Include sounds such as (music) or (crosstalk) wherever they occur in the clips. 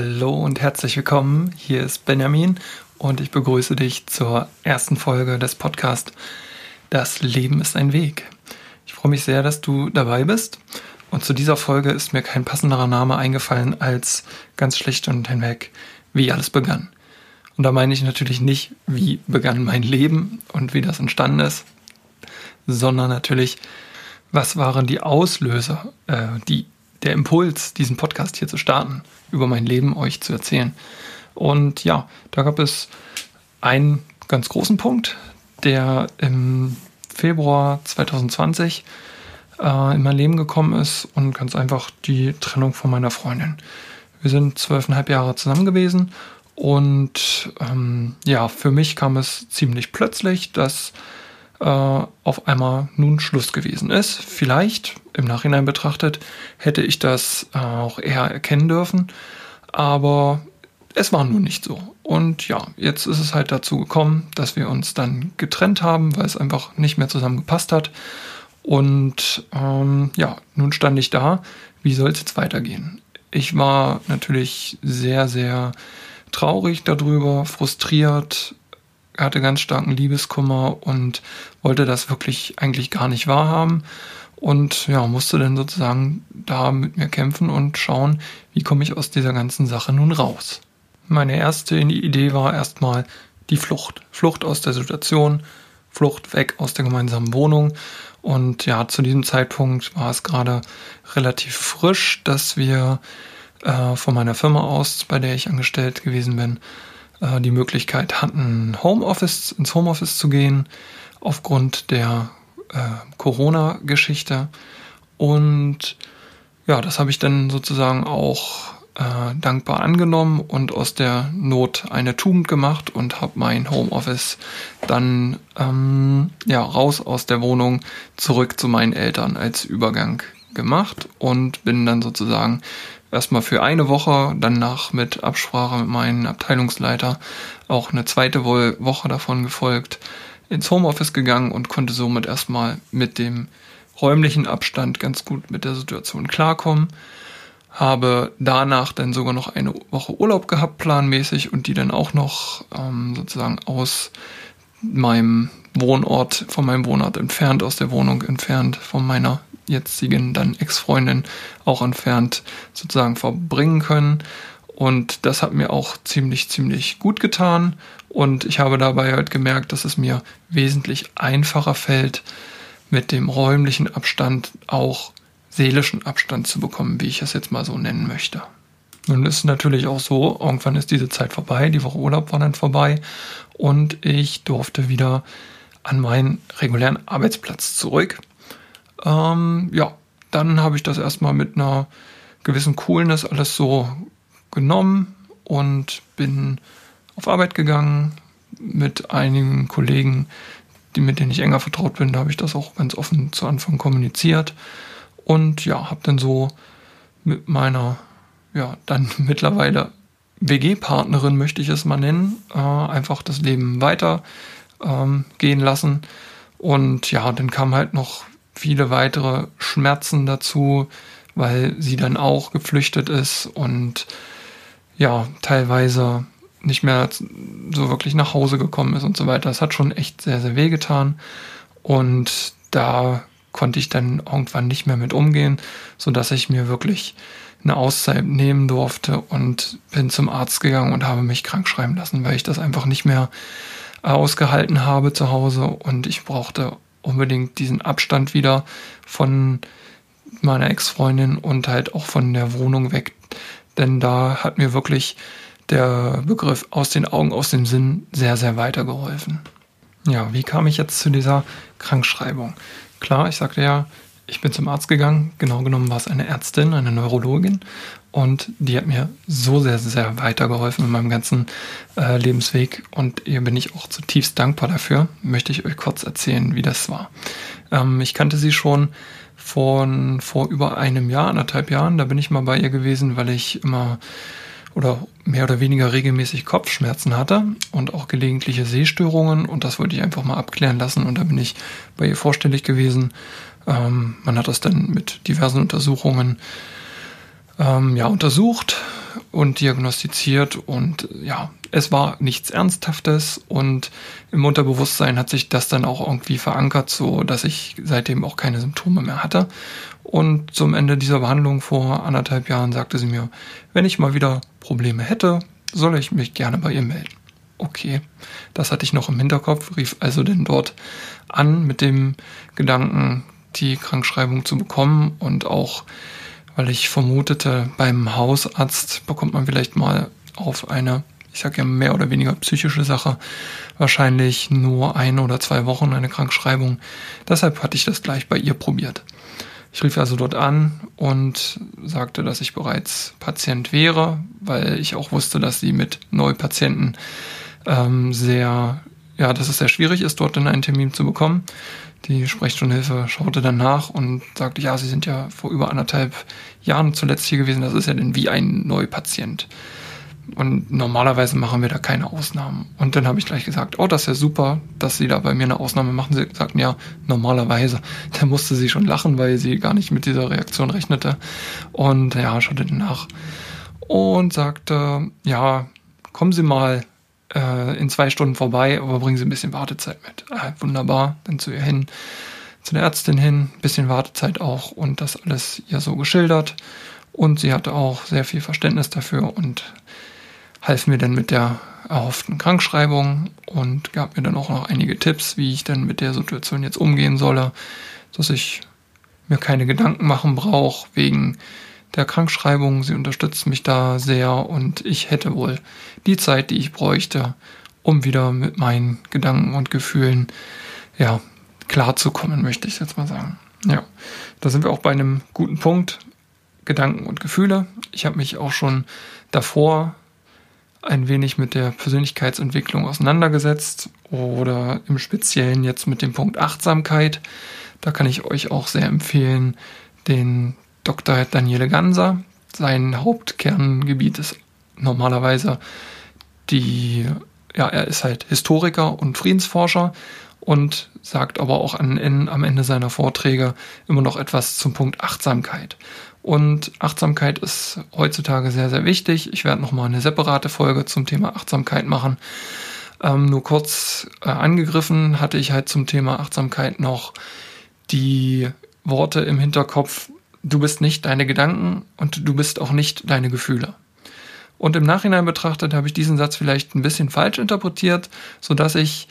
Hallo und herzlich willkommen. Hier ist Benjamin und ich begrüße dich zur ersten Folge des Podcasts Das Leben ist ein Weg. Ich freue mich sehr, dass du dabei bist. Und zu dieser Folge ist mir kein passenderer Name eingefallen als ganz schlicht und hinweg, wie alles begann. Und da meine ich natürlich nicht, wie begann mein Leben und wie das entstanden ist, sondern natürlich, was waren die Auslöser, äh, die, der Impuls, diesen Podcast hier zu starten, über mein Leben euch zu erzählen. Und ja, da gab es einen ganz großen Punkt, der im Februar 2020 äh, in mein Leben gekommen ist und ganz einfach die Trennung von meiner Freundin. Wir sind zwölfeinhalb Jahre zusammen gewesen und ähm, ja, für mich kam es ziemlich plötzlich, dass äh, auf einmal nun Schluss gewesen ist. Vielleicht im Nachhinein betrachtet hätte ich das auch eher erkennen dürfen, aber es war nun nicht so. Und ja, jetzt ist es halt dazu gekommen, dass wir uns dann getrennt haben, weil es einfach nicht mehr zusammengepasst hat. Und ähm, ja, nun stand ich da, wie soll es jetzt weitergehen? Ich war natürlich sehr, sehr traurig darüber, frustriert, hatte ganz starken Liebeskummer und wollte das wirklich eigentlich gar nicht wahrhaben und ja, musste dann sozusagen da mit mir kämpfen und schauen, wie komme ich aus dieser ganzen Sache nun raus. Meine erste Idee war erstmal die Flucht. Flucht aus der Situation, Flucht weg aus der gemeinsamen Wohnung. Und ja, zu diesem Zeitpunkt war es gerade relativ frisch, dass wir äh, von meiner Firma aus, bei der ich angestellt gewesen bin, äh, die Möglichkeit hatten, Homeoffice, ins Homeoffice zu gehen, aufgrund der äh, Corona-Geschichte. Und ja, das habe ich dann sozusagen auch äh, dankbar angenommen und aus der Not eine Tugend gemacht und habe mein Homeoffice dann ähm, ja raus aus der Wohnung zurück zu meinen Eltern als Übergang gemacht und bin dann sozusagen erstmal für eine Woche, danach mit Absprache mit meinem Abteilungsleiter auch eine zweite Woche davon gefolgt, ins Homeoffice gegangen und konnte somit erstmal mit dem räumlichen Abstand ganz gut mit der Situation klarkommen. Habe danach dann sogar noch eine Woche Urlaub gehabt, planmäßig, und die dann auch noch ähm, sozusagen aus meinem Wohnort, von meinem Wohnort entfernt, aus der Wohnung entfernt, von meiner jetzigen dann Ex-Freundin auch entfernt sozusagen verbringen können. Und das hat mir auch ziemlich, ziemlich gut getan. Und ich habe dabei halt gemerkt, dass es mir wesentlich einfacher fällt, mit dem räumlichen Abstand auch seelischen Abstand zu bekommen, wie ich es jetzt mal so nennen möchte. Nun ist es natürlich auch so, irgendwann ist diese Zeit vorbei, die Woche Urlaub war dann vorbei und ich durfte wieder an meinen regulären Arbeitsplatz zurück. Ähm, ja, dann habe ich das erstmal mit einer gewissen Coolness alles so genommen und bin auf Arbeit gegangen mit einigen Kollegen, die, mit denen ich enger vertraut bin. Da habe ich das auch ganz offen zu Anfang kommuniziert. Und ja, habe dann so mit meiner, ja, dann (laughs) mittlerweile WG-Partnerin, möchte ich es mal nennen, äh, einfach das Leben weiter ähm, gehen lassen. Und ja, dann kam halt noch viele weitere Schmerzen dazu, weil sie dann auch geflüchtet ist und ja, teilweise nicht mehr so wirklich nach Hause gekommen ist und so weiter. Das hat schon echt sehr, sehr weh getan. Und da konnte ich dann irgendwann nicht mehr mit umgehen, so dass ich mir wirklich eine Auszeit nehmen durfte und bin zum Arzt gegangen und habe mich krank schreiben lassen, weil ich das einfach nicht mehr ausgehalten habe zu Hause und ich brauchte unbedingt diesen Abstand wieder von meiner Ex-Freundin und halt auch von der Wohnung weg. Denn da hat mir wirklich der Begriff aus den Augen, aus dem Sinn sehr, sehr weitergeholfen. Ja, wie kam ich jetzt zu dieser Krankschreibung? Klar, ich sagte ja, ich bin zum Arzt gegangen. Genau genommen war es eine Ärztin, eine Neurologin. Und die hat mir so sehr, sehr weitergeholfen in meinem ganzen äh, Lebensweg. Und ihr bin ich auch zutiefst dankbar dafür. Möchte ich euch kurz erzählen, wie das war. Ähm, ich kannte sie schon von vor über einem Jahr, anderthalb Jahren. Da bin ich mal bei ihr gewesen, weil ich immer oder mehr oder weniger regelmäßig Kopfschmerzen hatte und auch gelegentliche Sehstörungen. Und das wollte ich einfach mal abklären lassen. Und da bin ich bei ihr vorstellig gewesen ähm, man hat das dann mit diversen Untersuchungen ähm, ja, untersucht und diagnostiziert und ja, es war nichts Ernsthaftes und im Unterbewusstsein hat sich das dann auch irgendwie verankert, so dass ich seitdem auch keine Symptome mehr hatte. Und zum Ende dieser Behandlung vor anderthalb Jahren sagte sie mir, wenn ich mal wieder Probleme hätte, soll ich mich gerne bei ihr melden. Okay, das hatte ich noch im Hinterkopf, rief also denn dort an mit dem Gedanken, die Krankschreibung zu bekommen und auch, weil ich vermutete, beim Hausarzt bekommt man vielleicht mal auf eine, ich sage ja mehr oder weniger psychische Sache, wahrscheinlich nur ein oder zwei Wochen eine Krankschreibung. Deshalb hatte ich das gleich bei ihr probiert. Ich rief also dort an und sagte, dass ich bereits Patient wäre, weil ich auch wusste, dass sie mit Neupatienten ähm, sehr, ja, dass es sehr schwierig ist, dort einen Termin zu bekommen. Die Sprechstundenhilfe schaute dann nach und sagte, ja, Sie sind ja vor über anderthalb Jahren zuletzt hier gewesen, das ist ja denn wie ein Neupatient. Und normalerweise machen wir da keine Ausnahmen. Und dann habe ich gleich gesagt, oh, das ist ja super, dass Sie da bei mir eine Ausnahme machen. Sie sagten, ja, normalerweise. (laughs) Da musste sie schon lachen, weil sie gar nicht mit dieser Reaktion rechnete. Und ja, schaute dann nach und sagte, ja, kommen Sie mal äh, in zwei Stunden vorbei, aber bringen Sie ein bisschen Wartezeit mit. Ah, wunderbar, dann zu ihr hin, zu der Ärztin hin, bisschen Wartezeit auch und das alles ihr so geschildert. Und sie hatte auch sehr viel Verständnis dafür und half mir dann mit der erhofften Krankschreibung und gab mir dann auch noch einige Tipps, wie ich dann mit der Situation jetzt umgehen solle, dass ich mir keine Gedanken machen brauche wegen der Krankschreibung. Sie unterstützt mich da sehr und ich hätte wohl die Zeit, die ich bräuchte, um wieder mit meinen Gedanken und Gefühlen ja klarzukommen, möchte ich jetzt mal sagen. Ja, da sind wir auch bei einem guten Punkt. Gedanken und Gefühle. Ich habe mich auch schon davor ein wenig mit der Persönlichkeitsentwicklung auseinandergesetzt oder im Speziellen jetzt mit dem Punkt Achtsamkeit. Da kann ich euch auch sehr empfehlen, den Dr. Daniele Ganser. Sein Hauptkerngebiet ist normalerweise die, ja, er ist halt Historiker und Friedensforscher und sagt aber auch an, in, am Ende seiner Vorträge immer noch etwas zum Punkt Achtsamkeit. Und Achtsamkeit ist heutzutage sehr, sehr wichtig. Ich werde nochmal eine separate Folge zum Thema Achtsamkeit machen. Ähm, nur kurz äh, angegriffen hatte ich halt zum Thema Achtsamkeit noch die Worte im Hinterkopf, du bist nicht deine Gedanken und du bist auch nicht deine Gefühle. Und im Nachhinein betrachtet habe ich diesen Satz vielleicht ein bisschen falsch interpretiert, so dass ich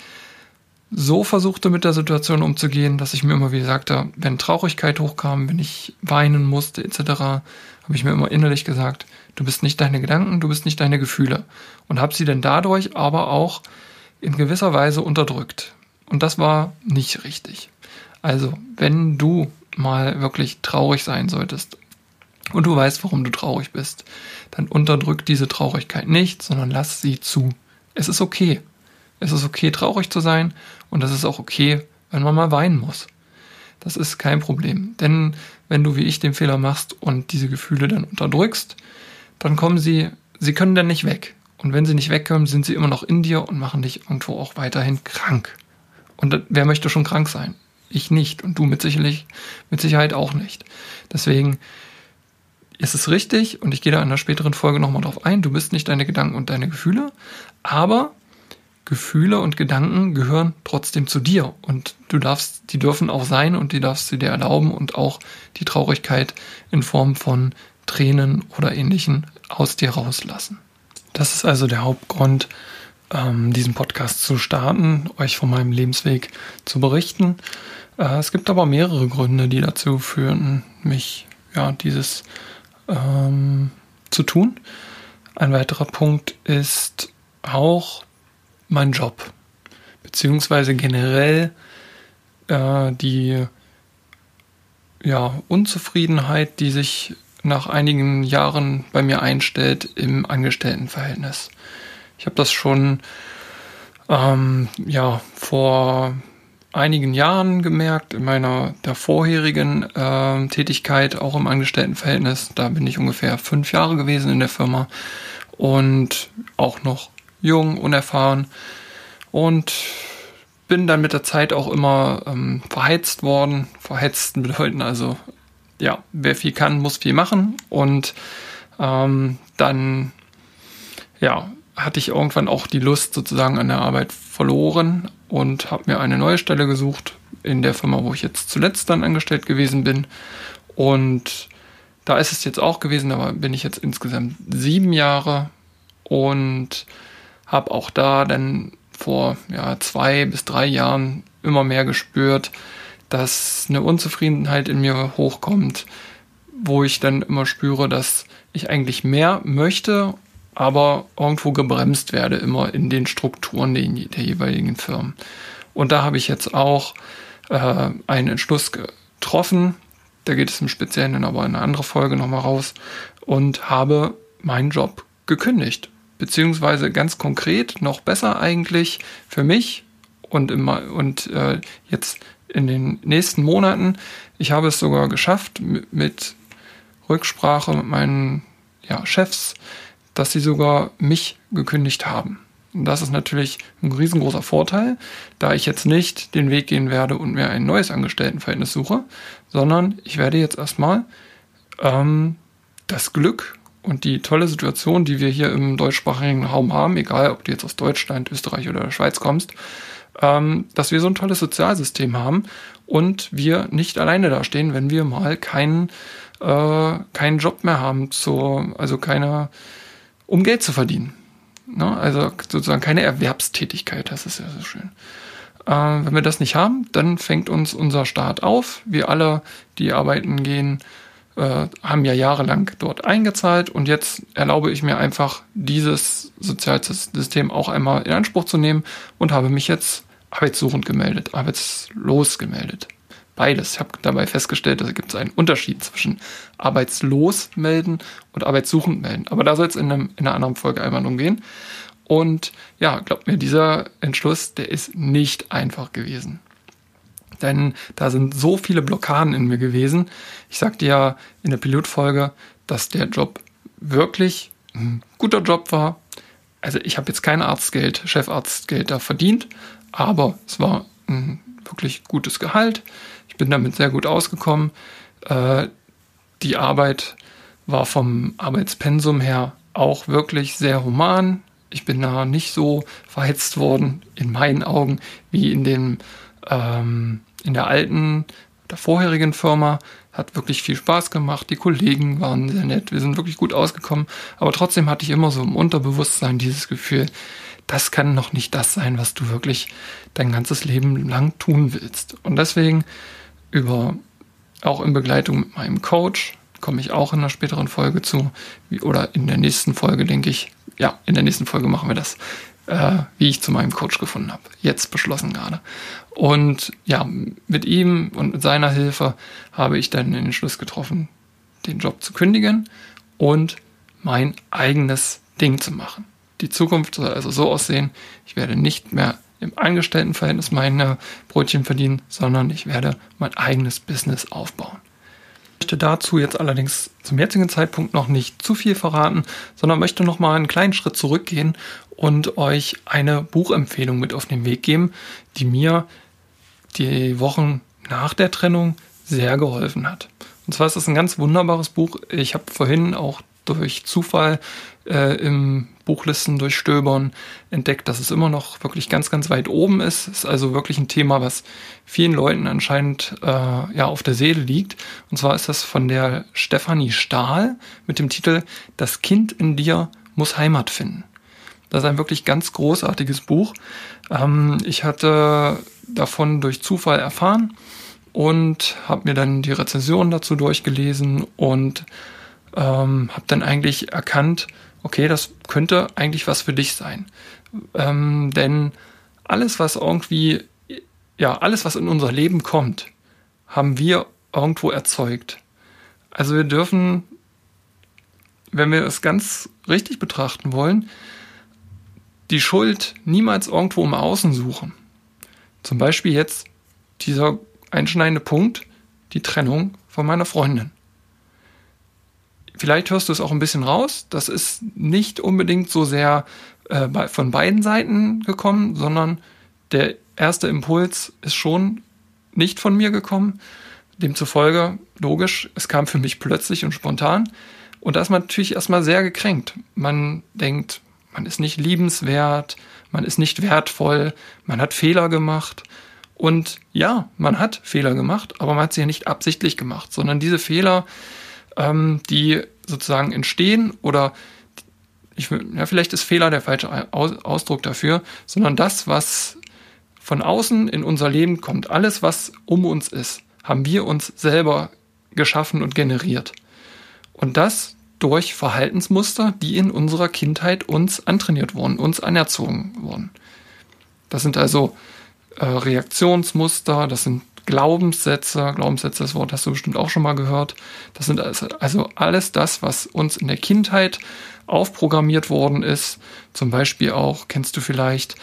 so versuchte mit der Situation umzugehen, dass ich mir immer wieder sagte, wenn Traurigkeit hochkam, wenn ich weinen musste etc., habe ich mir immer innerlich gesagt, du bist nicht deine Gedanken, du bist nicht deine Gefühle und habe sie denn dadurch aber auch in gewisser Weise unterdrückt. Und das war nicht richtig. Also, wenn du mal wirklich traurig sein solltest und du weißt, warum du traurig bist, dann unterdrück diese Traurigkeit nicht, sondern lass sie zu. Es ist okay. Es ist okay, traurig zu sein und es ist auch okay, wenn man mal weinen muss. Das ist kein Problem. Denn wenn du wie ich den Fehler machst und diese Gefühle dann unterdrückst, dann kommen sie, sie können dann nicht weg. Und wenn sie nicht wegkommen, sind sie immer noch in dir und machen dich irgendwo auch weiterhin krank. Und wer möchte schon krank sein? Ich nicht und du mit, sicherlich, mit Sicherheit auch nicht. Deswegen ist es richtig und ich gehe da in einer späteren Folge nochmal drauf ein. Du bist nicht deine Gedanken und deine Gefühle, aber Gefühle und Gedanken gehören trotzdem zu dir und du darfst, die dürfen auch sein und die darfst du dir erlauben und auch die Traurigkeit in Form von Tränen oder ähnlichen aus dir rauslassen. Das ist also der Hauptgrund, ähm, diesen Podcast zu starten, euch von meinem Lebensweg zu berichten. Äh, es gibt aber mehrere Gründe, die dazu führen, mich ja dieses ähm, zu tun. Ein weiterer Punkt ist auch mein Job, beziehungsweise generell äh, die ja, Unzufriedenheit, die sich nach einigen Jahren bei mir einstellt im Angestelltenverhältnis. Ich habe das schon ähm, ja, vor einigen Jahren gemerkt, in meiner der vorherigen äh, Tätigkeit, auch im Angestelltenverhältnis. Da bin ich ungefähr fünf Jahre gewesen in der Firma und auch noch jung, unerfahren und bin dann mit der Zeit auch immer ähm, verheizt worden. Verhetzt bedeuten also ja, wer viel kann, muss viel machen. Und ähm, dann, ja, hatte ich irgendwann auch die Lust sozusagen an der Arbeit verloren und habe mir eine neue Stelle gesucht in der Firma, wo ich jetzt zuletzt dann angestellt gewesen bin. Und da ist es jetzt auch gewesen, aber bin ich jetzt insgesamt sieben Jahre und habe auch da dann vor ja, zwei bis drei Jahren immer mehr gespürt, dass eine Unzufriedenheit in mir hochkommt, wo ich dann immer spüre, dass ich eigentlich mehr möchte, aber irgendwo gebremst werde, immer in den Strukturen der, der jeweiligen Firmen. Und da habe ich jetzt auch äh, einen Entschluss getroffen, da geht es im Speziellen dann aber in einer anderen Folge nochmal raus, und habe meinen Job gekündigt. Beziehungsweise ganz konkret, noch besser eigentlich für mich und, immer, und äh, jetzt in den nächsten Monaten. Ich habe es sogar geschafft, mit Rücksprache mit meinen ja, Chefs, dass sie sogar mich gekündigt haben. Und das ist natürlich ein riesengroßer Vorteil, da ich jetzt nicht den Weg gehen werde und mir ein neues Angestelltenverhältnis suche, sondern ich werde jetzt erstmal ähm, das Glück und die tolle Situation, die wir hier im deutschsprachigen Raum haben, egal ob du jetzt aus Deutschland, Österreich oder der Schweiz kommst, ähm, dass wir so ein tolles Sozialsystem haben und wir nicht alleine dastehen, wenn wir mal keinen äh, keinen Job mehr haben, zur, also keine, um Geld zu verdienen. Ne? Also sozusagen keine Erwerbstätigkeit, das ist ja so schön. Äh, wenn wir das nicht haben, dann fängt uns unser Staat auf. Wir alle, die arbeiten gehen, äh, haben ja jahrelang dort eingezahlt und jetzt erlaube ich mir einfach, dieses Sozialsystem auch einmal in Anspruch zu nehmen und habe mich jetzt arbeitssuchend gemeldet, arbeitslos gemeldet. Beides. Ich habe dabei festgestellt, da gibt es einen Unterschied zwischen arbeitslos melden und arbeitssuchend melden. Aber da soll es in, in einer anderen Folge einmal umgehen. Und ja, glaubt mir, dieser Entschluss, der ist nicht einfach gewesen. Denn da sind so viele Blockaden in mir gewesen. Ich sagte ja in der Pilotfolge, dass der Job wirklich ein guter Job war. Also ich habe jetzt kein Arztgeld, Chefarztgeld da verdient, aber es war ein wirklich gutes Gehalt. Bin damit sehr gut ausgekommen. Äh, die Arbeit war vom Arbeitspensum her auch wirklich sehr human. Ich bin da nicht so verhetzt worden, in meinen Augen, wie in dem ähm, in der alten, der vorherigen Firma. Hat wirklich viel Spaß gemacht. Die Kollegen waren sehr nett. Wir sind wirklich gut ausgekommen. Aber trotzdem hatte ich immer so im Unterbewusstsein dieses Gefühl, das kann noch nicht das sein, was du wirklich dein ganzes Leben lang tun willst. Und deswegen über, auch in Begleitung mit meinem Coach, komme ich auch in einer späteren Folge zu, wie, oder in der nächsten Folge, denke ich. Ja, in der nächsten Folge machen wir das, äh, wie ich zu meinem Coach gefunden habe. Jetzt beschlossen gerade. Und ja, mit ihm und mit seiner Hilfe habe ich dann den Entschluss getroffen, den Job zu kündigen und mein eigenes Ding zu machen. Die Zukunft soll also so aussehen, ich werde nicht mehr im Angestelltenverhältnis meine Brötchen verdienen, sondern ich werde mein eigenes Business aufbauen. Ich möchte dazu jetzt allerdings zum jetzigen Zeitpunkt noch nicht zu viel verraten, sondern möchte noch mal einen kleinen Schritt zurückgehen und euch eine Buchempfehlung mit auf den Weg geben, die mir die Wochen nach der Trennung sehr geholfen hat. Und zwar ist es ein ganz wunderbares Buch. Ich habe vorhin auch durch Zufall äh, im Buchlisten durchstöbern entdeckt, dass es immer noch wirklich ganz, ganz weit oben ist. Ist also wirklich ein Thema, was vielen Leuten anscheinend äh, ja auf der Seele liegt. Und zwar ist das von der Stefanie Stahl mit dem Titel Das Kind in dir muss Heimat finden. Das ist ein wirklich ganz großartiges Buch. Ähm, ich hatte davon durch Zufall erfahren und habe mir dann die Rezension dazu durchgelesen und ähm, habe dann eigentlich erkannt, okay, das könnte eigentlich was für dich sein. Ähm, denn alles, was irgendwie, ja, alles, was in unser Leben kommt, haben wir irgendwo erzeugt. Also wir dürfen, wenn wir es ganz richtig betrachten wollen, die Schuld niemals irgendwo im Außen suchen. Zum Beispiel jetzt dieser einschneidende Punkt, die Trennung von meiner Freundin. Vielleicht hörst du es auch ein bisschen raus. Das ist nicht unbedingt so sehr äh, von beiden Seiten gekommen, sondern der erste Impuls ist schon nicht von mir gekommen. demzufolge, logisch, es kam für mich plötzlich und spontan. Und da ist man natürlich erstmal sehr gekränkt. Man denkt, man ist nicht liebenswert, man ist nicht wertvoll, man hat Fehler gemacht. Und ja, man hat Fehler gemacht, aber man hat sie ja nicht absichtlich gemacht, sondern diese Fehler, ähm, die sozusagen entstehen oder ich, ja, vielleicht ist Fehler der falsche Ausdruck dafür, sondern das, was von außen in unser Leben kommt, alles, was um uns ist, haben wir uns selber geschaffen und generiert. Und das durch Verhaltensmuster, die in unserer Kindheit uns antrainiert wurden, uns anerzogen wurden. Das sind also äh, Reaktionsmuster, das sind Glaubenssätze, Glaubenssätze, das Wort hast du bestimmt auch schon mal gehört. Das sind also, also alles das, was uns in der Kindheit aufprogrammiert worden ist. Zum Beispiel auch, kennst du vielleicht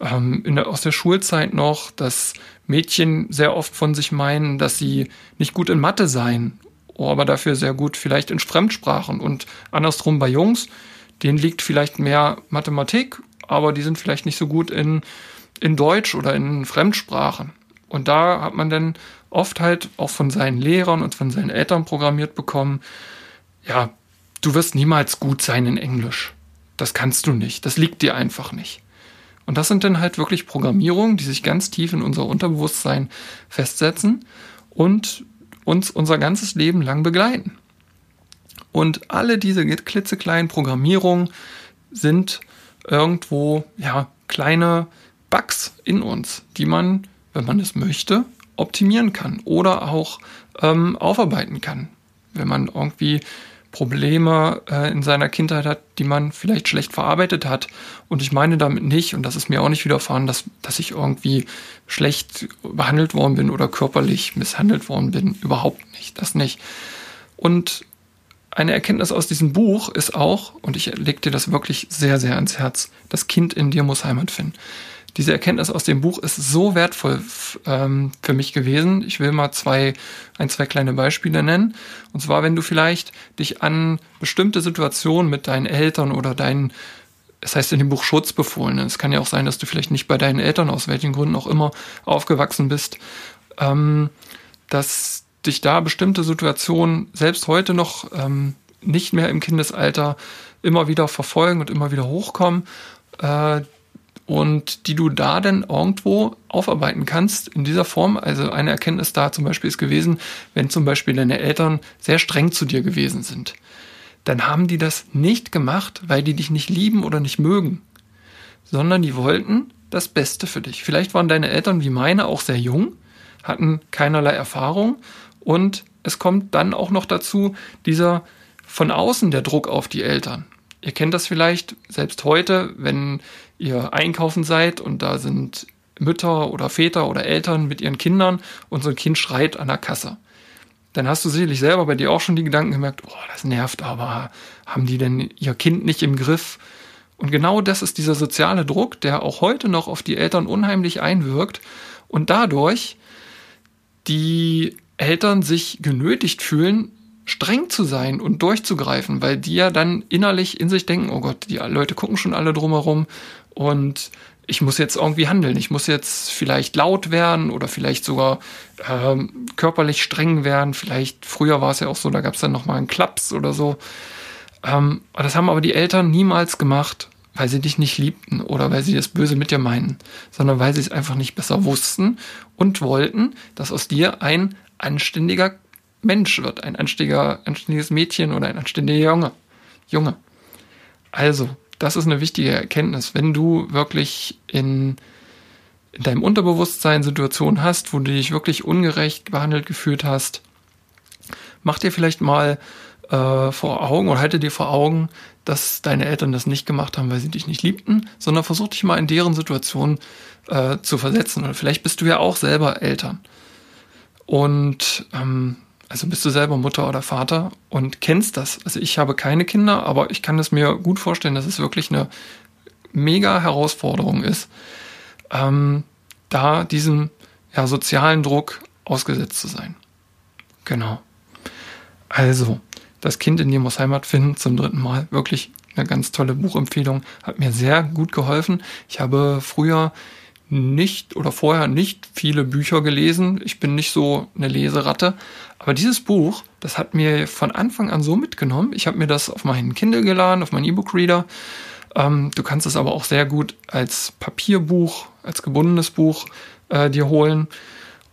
ähm, der, aus der Schulzeit noch, dass Mädchen sehr oft von sich meinen, dass sie nicht gut in Mathe seien, aber dafür sehr gut vielleicht in Fremdsprachen. Und andersrum bei Jungs, denen liegt vielleicht mehr Mathematik, aber die sind vielleicht nicht so gut in, in Deutsch oder in Fremdsprachen. Und da hat man dann oft halt auch von seinen Lehrern und von seinen Eltern programmiert bekommen, ja, du wirst niemals gut sein in Englisch. Das kannst du nicht. Das liegt dir einfach nicht. Und das sind dann halt wirklich Programmierungen, die sich ganz tief in unser Unterbewusstsein festsetzen und uns unser ganzes Leben lang begleiten. Und alle diese klitzekleinen Programmierungen sind irgendwo, ja, kleine Bugs in uns, die man wenn man es möchte, optimieren kann oder auch ähm, aufarbeiten kann. Wenn man irgendwie Probleme äh, in seiner Kindheit hat, die man vielleicht schlecht verarbeitet hat. Und ich meine damit nicht, und das ist mir auch nicht widerfahren, dass, dass ich irgendwie schlecht behandelt worden bin oder körperlich misshandelt worden bin. Überhaupt nicht. Das nicht. Und eine Erkenntnis aus diesem Buch ist auch, und ich leg dir das wirklich sehr, sehr ans Herz, das Kind in dir muss Heimat finden diese Erkenntnis aus dem Buch ist so wertvoll ähm, für mich gewesen. Ich will mal zwei, ein, zwei kleine Beispiele nennen. Und zwar, wenn du vielleicht dich an bestimmte Situationen mit deinen Eltern oder deinen, es heißt in dem Buch Schutzbefohlenen. Es kann ja auch sein, dass du vielleicht nicht bei deinen Eltern, aus welchen Gründen auch immer, aufgewachsen bist, ähm, dass dich da bestimmte Situationen selbst heute noch ähm, nicht mehr im Kindesalter immer wieder verfolgen und immer wieder hochkommen, äh, und die du da dann irgendwo aufarbeiten kannst in dieser Form. Also eine Erkenntnis da zum Beispiel ist gewesen, wenn zum Beispiel deine Eltern sehr streng zu dir gewesen sind, dann haben die das nicht gemacht, weil die dich nicht lieben oder nicht mögen, sondern die wollten das Beste für dich. Vielleicht waren deine Eltern wie meine auch sehr jung, hatten keinerlei Erfahrung und es kommt dann auch noch dazu dieser von außen der Druck auf die Eltern. Ihr kennt das vielleicht selbst heute, wenn ihr einkaufen seid und da sind Mütter oder Väter oder Eltern mit ihren Kindern und so ein Kind schreit an der Kasse. Dann hast du sicherlich selber bei dir auch schon die Gedanken gemerkt, oh, das nervt, aber haben die denn ihr Kind nicht im Griff? Und genau das ist dieser soziale Druck, der auch heute noch auf die Eltern unheimlich einwirkt und dadurch die Eltern sich genötigt fühlen, streng zu sein und durchzugreifen, weil die ja dann innerlich in sich denken, oh Gott, die Leute gucken schon alle drumherum und ich muss jetzt irgendwie handeln. Ich muss jetzt vielleicht laut werden oder vielleicht sogar ähm, körperlich streng werden. Vielleicht früher war es ja auch so, da gab es dann nochmal einen Klaps oder so. Ähm, das haben aber die Eltern niemals gemacht, weil sie dich nicht liebten oder weil sie das Böse mit dir meinten, sondern weil sie es einfach nicht besser wussten und wollten, dass aus dir ein anständiger Mensch wird, ein anständiger, anständiges Mädchen oder ein anständiger Junge. Junge. Also, das ist eine wichtige Erkenntnis. Wenn du wirklich in, in deinem Unterbewusstsein Situationen hast, wo du dich wirklich ungerecht behandelt gefühlt hast, mach dir vielleicht mal äh, vor Augen oder halte dir vor Augen, dass deine Eltern das nicht gemacht haben, weil sie dich nicht liebten, sondern versuch dich mal in deren Situation äh, zu versetzen. Oder vielleicht bist du ja auch selber Eltern. Und ähm, also bist du selber Mutter oder Vater und kennst das. Also ich habe keine Kinder, aber ich kann es mir gut vorstellen, dass es wirklich eine mega Herausforderung ist, ähm, da diesem ja, sozialen Druck ausgesetzt zu sein. Genau. Also, das Kind in dir muss Heimat finden zum dritten Mal. Wirklich eine ganz tolle Buchempfehlung. Hat mir sehr gut geholfen. Ich habe früher nicht oder vorher nicht viele Bücher gelesen. Ich bin nicht so eine Leseratte. Aber dieses Buch, das hat mir von Anfang an so mitgenommen. Ich habe mir das auf meinen Kindle geladen, auf meinen E-Book-Reader. Ähm, du kannst es aber auch sehr gut als Papierbuch, als gebundenes Buch äh, dir holen.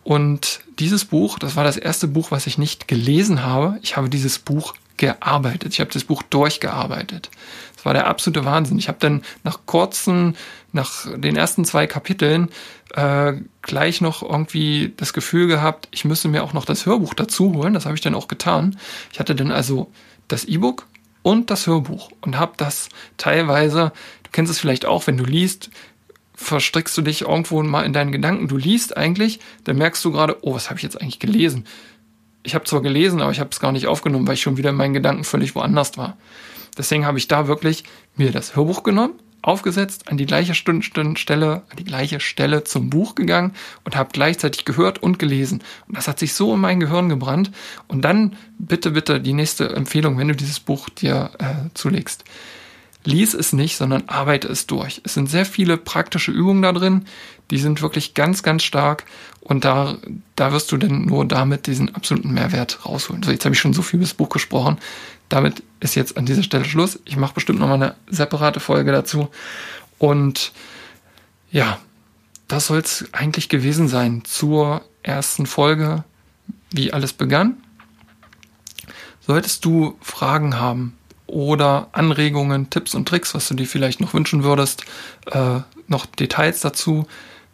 Und dieses Buch, das war das erste Buch, was ich nicht gelesen habe. Ich habe dieses Buch gearbeitet. Ich habe das Buch durchgearbeitet. Das war der absolute Wahnsinn. Ich habe dann nach kurzen, nach den ersten zwei Kapiteln äh, gleich noch irgendwie das Gefühl gehabt, ich müsse mir auch noch das Hörbuch dazu holen. Das habe ich dann auch getan. Ich hatte dann also das E-Book und das Hörbuch und habe das teilweise, du kennst es vielleicht auch, wenn du liest, verstrickst du dich irgendwo mal in deinen Gedanken. Du liest eigentlich, dann merkst du gerade, oh, was habe ich jetzt eigentlich gelesen? Ich habe zwar gelesen, aber ich habe es gar nicht aufgenommen, weil ich schon wieder in meinen Gedanken völlig woanders war. Deswegen habe ich da wirklich mir das Hörbuch genommen, aufgesetzt, an die gleiche Stelle, an die gleiche Stelle zum Buch gegangen und habe gleichzeitig gehört und gelesen. Und das hat sich so in mein Gehirn gebrannt. Und dann bitte, bitte die nächste Empfehlung, wenn du dieses Buch dir äh, zulegst. Lies es nicht, sondern arbeite es durch. Es sind sehr viele praktische Übungen da drin, die sind wirklich ganz, ganz stark und da, da wirst du denn nur damit diesen absoluten Mehrwert rausholen. So, jetzt habe ich schon so viel über das Buch gesprochen damit ist jetzt an dieser Stelle Schluss. Ich mache bestimmt noch mal eine separate Folge dazu. Und ja, das soll es eigentlich gewesen sein zur ersten Folge, wie alles begann. Solltest du Fragen haben oder Anregungen, Tipps und Tricks, was du dir vielleicht noch wünschen würdest, äh, noch Details dazu,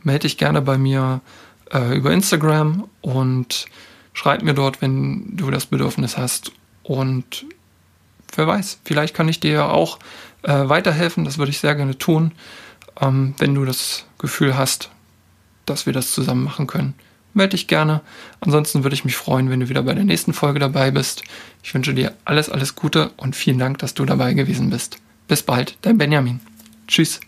melde dich gerne bei mir äh, über Instagram und schreib mir dort, wenn du das Bedürfnis hast. Und wer weiß, vielleicht kann ich dir ja auch äh, weiterhelfen. Das würde ich sehr gerne tun, ähm, wenn du das Gefühl hast, dass wir das zusammen machen können. Melde dich gerne. Ansonsten würde ich mich freuen, wenn du wieder bei der nächsten Folge dabei bist. Ich wünsche dir alles, alles Gute und vielen Dank, dass du dabei gewesen bist. Bis bald, dein Benjamin. Tschüss.